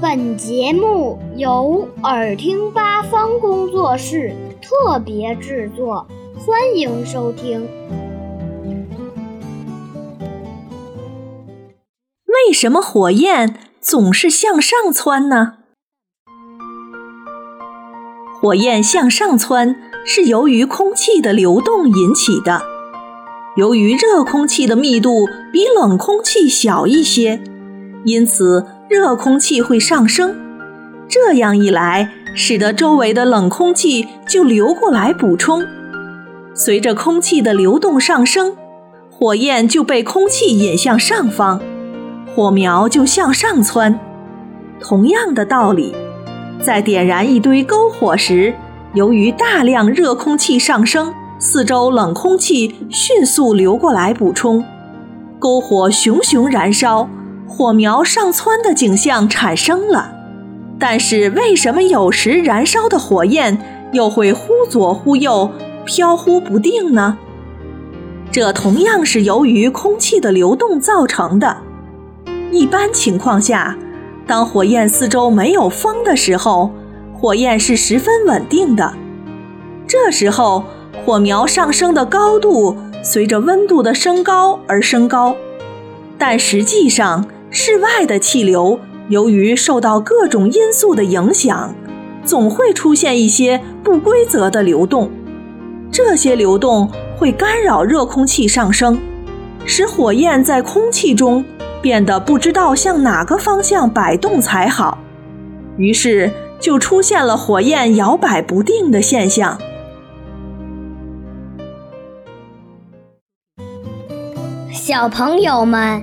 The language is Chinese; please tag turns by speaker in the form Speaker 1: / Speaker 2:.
Speaker 1: 本节目由耳听八方工作室特别制作，欢迎收听。
Speaker 2: 为什么火焰总是向上窜呢？火焰向上窜是由于空气的流动引起的。由于热空气的密度比冷空气小一些，因此热空气会上升。这样一来，使得周围的冷空气就流过来补充。随着空气的流动上升，火焰就被空气引向上方，火苗就向上窜。同样的道理。在点燃一堆篝火时，由于大量热空气上升，四周冷空气迅速流过来补充，篝火熊熊燃烧，火苗上蹿的景象产生了。但是，为什么有时燃烧的火焰又会忽左忽右、飘忽不定呢？这同样是由于空气的流动造成的。一般情况下。当火焰四周没有风的时候，火焰是十分稳定的。这时候，火苗上升的高度随着温度的升高而升高。但实际上，室外的气流由于受到各种因素的影响，总会出现一些不规则的流动。这些流动会干扰热空气上升，使火焰在空气中。变得不知道向哪个方向摆动才好，于是就出现了火焰摇摆不定的现象。
Speaker 1: 小朋友们